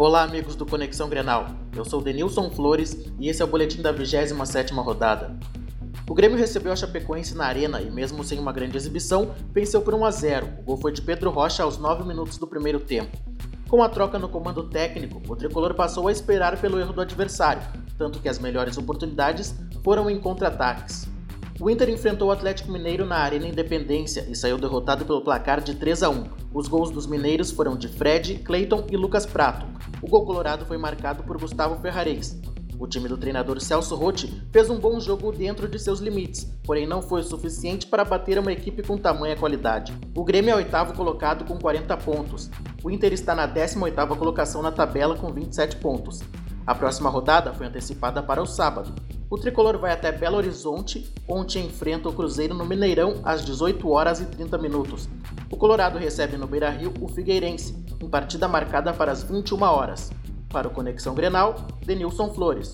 Olá, amigos do Conexão Grenal. Eu sou Denilson Flores e esse é o boletim da 27ª rodada. O Grêmio recebeu a Chapecoense na arena e, mesmo sem uma grande exibição, venceu por 1 a 0. O gol foi de Pedro Rocha aos 9 minutos do primeiro tempo. Com a troca no comando técnico, o tricolor passou a esperar pelo erro do adversário, tanto que as melhores oportunidades foram em contra-ataques. O Inter enfrentou o Atlético Mineiro na Arena Independência e saiu derrotado pelo placar de 3 a 1. Os gols dos mineiros foram de Fred, Clayton e Lucas Prato. O gol colorado foi marcado por Gustavo Ferrareis. O time do treinador Celso Rotti fez um bom jogo dentro de seus limites, porém não foi o suficiente para bater uma equipe com tamanha qualidade. O Grêmio é oitavo colocado com 40 pontos. O Inter está na 18ª colocação na tabela com 27 pontos. A próxima rodada foi antecipada para o sábado. O tricolor vai até Belo Horizonte, onde enfrenta o Cruzeiro no Mineirão às 18 horas e 30 minutos. O Colorado recebe no Beira-Rio o Figueirense, em partida marcada para as 21 horas. Para o Conexão Grenal, Denilson Flores.